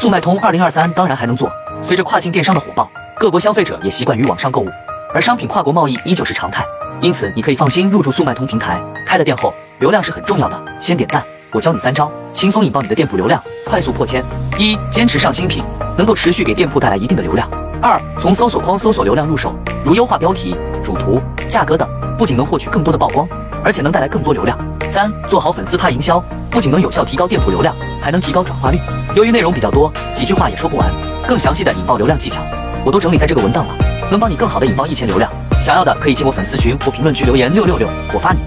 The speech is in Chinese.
速卖通二零二三当然还能做。随着跨境电商的火爆，各国消费者也习惯于网上购物，而商品跨国贸易依旧是常态。因此，你可以放心入驻速卖通平台。开了店后，流量是很重要的。先点赞，我教你三招，轻松引爆你的店铺流量，快速破千。一、坚持上新品，能够持续给店铺带来一定的流量。二、从搜索框搜索流量入手，如优化标题、主图、价格等，不仅能获取更多的曝光，而且能带来更多流量。三、做好粉丝趴营销，不仅能有效提高店铺流量，还能提高转化率。由于内容比较多，几句话也说不完，更详细的引爆流量技巧，我都整理在这个文档了，能帮你更好的引爆一千流量。想要的可以进我粉丝群或评论区留言六六六，我发你。